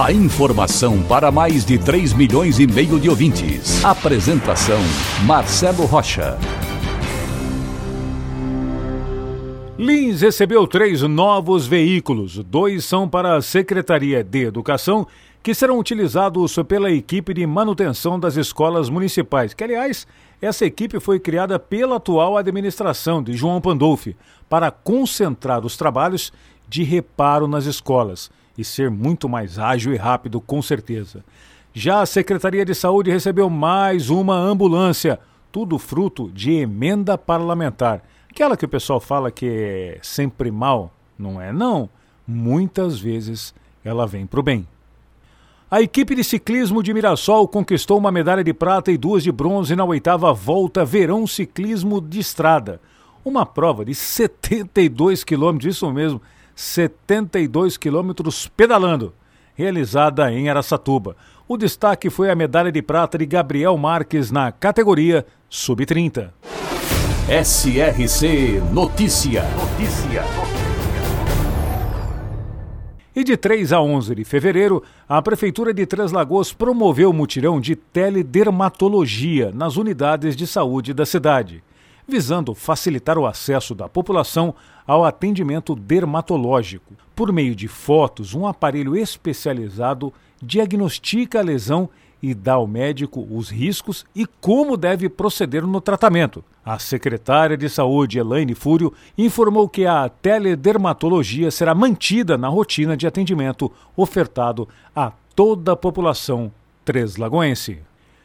A informação para mais de 3 milhões e meio de ouvintes. Apresentação Marcelo Rocha. Lins recebeu três novos veículos. Dois são para a Secretaria de Educação, que serão utilizados pela equipe de manutenção das escolas municipais, que, aliás, essa equipe foi criada pela atual administração de João Pandolfi para concentrar os trabalhos de reparo nas escolas e ser muito mais ágil e rápido, com certeza. Já a Secretaria de Saúde recebeu mais uma ambulância, tudo fruto de emenda parlamentar. Aquela que o pessoal fala que é sempre mal, não é não. Muitas vezes ela vem para o bem. A equipe de ciclismo de Mirassol conquistou uma medalha de prata e duas de bronze na oitava volta Verão Ciclismo de Estrada. Uma prova de 72 quilômetros, isso mesmo, 72 quilômetros pedalando, realizada em Araçatuba. O destaque foi a medalha de prata de Gabriel Marques na categoria Sub-30. SRC Notícia. Notícia. E de 3 a 11 de fevereiro, a Prefeitura de Três Lagoas promoveu o mutirão de teledermatologia nas unidades de saúde da cidade, visando facilitar o acesso da população ao atendimento dermatológico. Por meio de fotos, um aparelho especializado diagnostica a lesão e dá ao médico os riscos e como deve proceder no tratamento. A secretária de Saúde, Elaine Fúrio, informou que a teledermatologia será mantida na rotina de atendimento ofertado a toda a população treslagoense.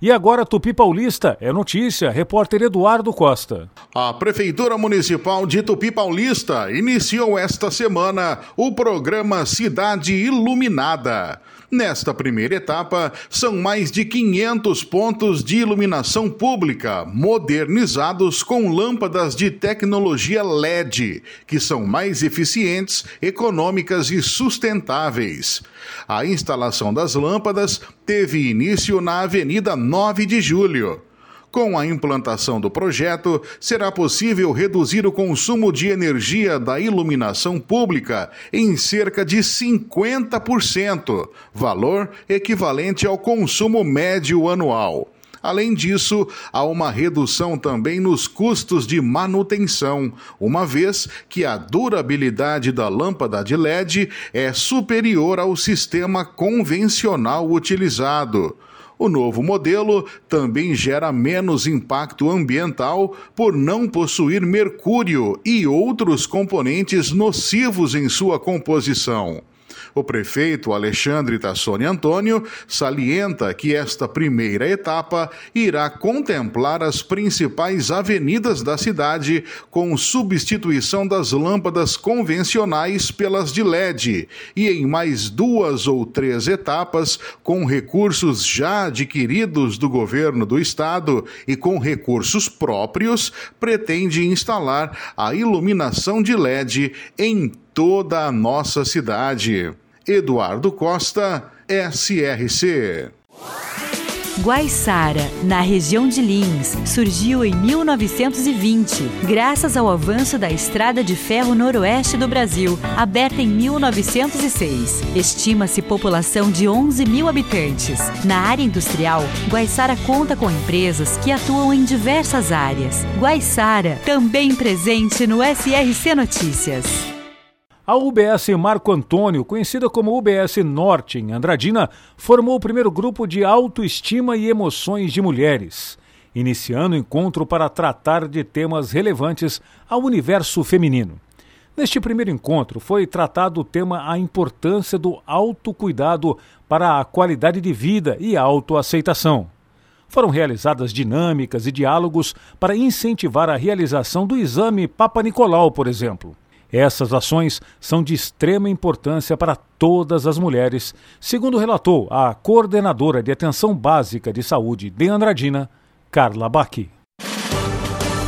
E agora Tupi Paulista é notícia, repórter Eduardo Costa. A Prefeitura Municipal de Tupi Paulista iniciou esta semana o programa Cidade Iluminada. Nesta primeira etapa, são mais de 500 pontos de iluminação pública modernizados com lâmpadas de tecnologia LED, que são mais eficientes, econômicas e sustentáveis. A instalação das lâmpadas teve início na Avenida 9 de Julho. Com a implantação do projeto, será possível reduzir o consumo de energia da iluminação pública em cerca de 50%, valor equivalente ao consumo médio anual. Além disso, há uma redução também nos custos de manutenção, uma vez que a durabilidade da lâmpada de LED é superior ao sistema convencional utilizado. O novo modelo também gera menos impacto ambiental por não possuir mercúrio e outros componentes nocivos em sua composição. O prefeito Alexandre Tassoni Antônio salienta que esta primeira etapa irá contemplar as principais avenidas da cidade com substituição das lâmpadas convencionais pelas de LED e em mais duas ou três etapas com recursos já adquiridos do governo do estado e com recursos próprios pretende instalar a iluminação de LED em toda a nossa cidade. Eduardo Costa, SRC. Guaiçara, na região de Lins, surgiu em 1920, graças ao avanço da Estrada de Ferro Noroeste do Brasil, aberta em 1906. Estima-se população de 11 mil habitantes. Na área industrial, Guaiçara conta com empresas que atuam em diversas áreas. Guaiçara, também presente no SRC Notícias. A UBS Marco Antônio, conhecida como UBS Norte em Andradina, formou o primeiro grupo de autoestima e emoções de mulheres, iniciando o encontro para tratar de temas relevantes ao universo feminino. Neste primeiro encontro foi tratado o tema a importância do autocuidado para a qualidade de vida e a autoaceitação. Foram realizadas dinâmicas e diálogos para incentivar a realização do exame Papa Nicolau, por exemplo. Essas ações são de extrema importância para todas as mulheres, segundo relatou a coordenadora de atenção básica de saúde de Andradina, Carla Baqui.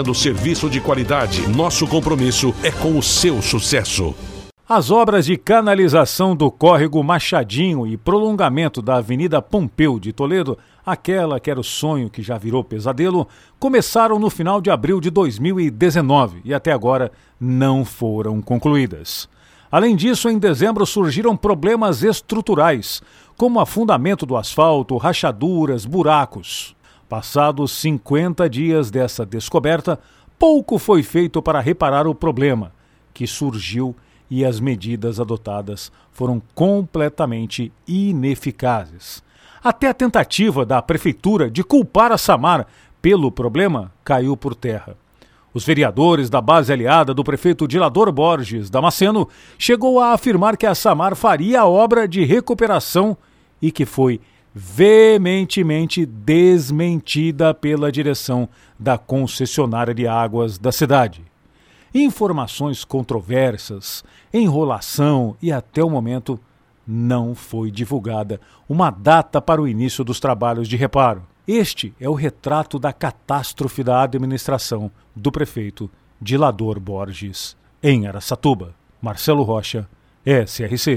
oferecendo serviço de qualidade. Nosso compromisso é com o seu sucesso. As obras de canalização do córrego Machadinho e prolongamento da Avenida Pompeu de Toledo, aquela que era o sonho que já virou pesadelo, começaram no final de abril de 2019 e até agora não foram concluídas. Além disso, em dezembro surgiram problemas estruturais, como afundamento do asfalto, rachaduras, buracos. Passados 50 dias dessa descoberta, pouco foi feito para reparar o problema, que surgiu e as medidas adotadas foram completamente ineficazes. Até a tentativa da prefeitura de culpar a Samar pelo problema caiu por terra. Os vereadores da base aliada do prefeito Dilador Borges Damasceno chegou a afirmar que a Samar faria a obra de recuperação e que foi veementemente desmentida pela direção da concessionária de águas da cidade. Informações controversas, enrolação e até o momento não foi divulgada uma data para o início dos trabalhos de reparo. Este é o retrato da catástrofe da administração do prefeito Dilador Borges, em Aracatuba. Marcelo Rocha, SRC.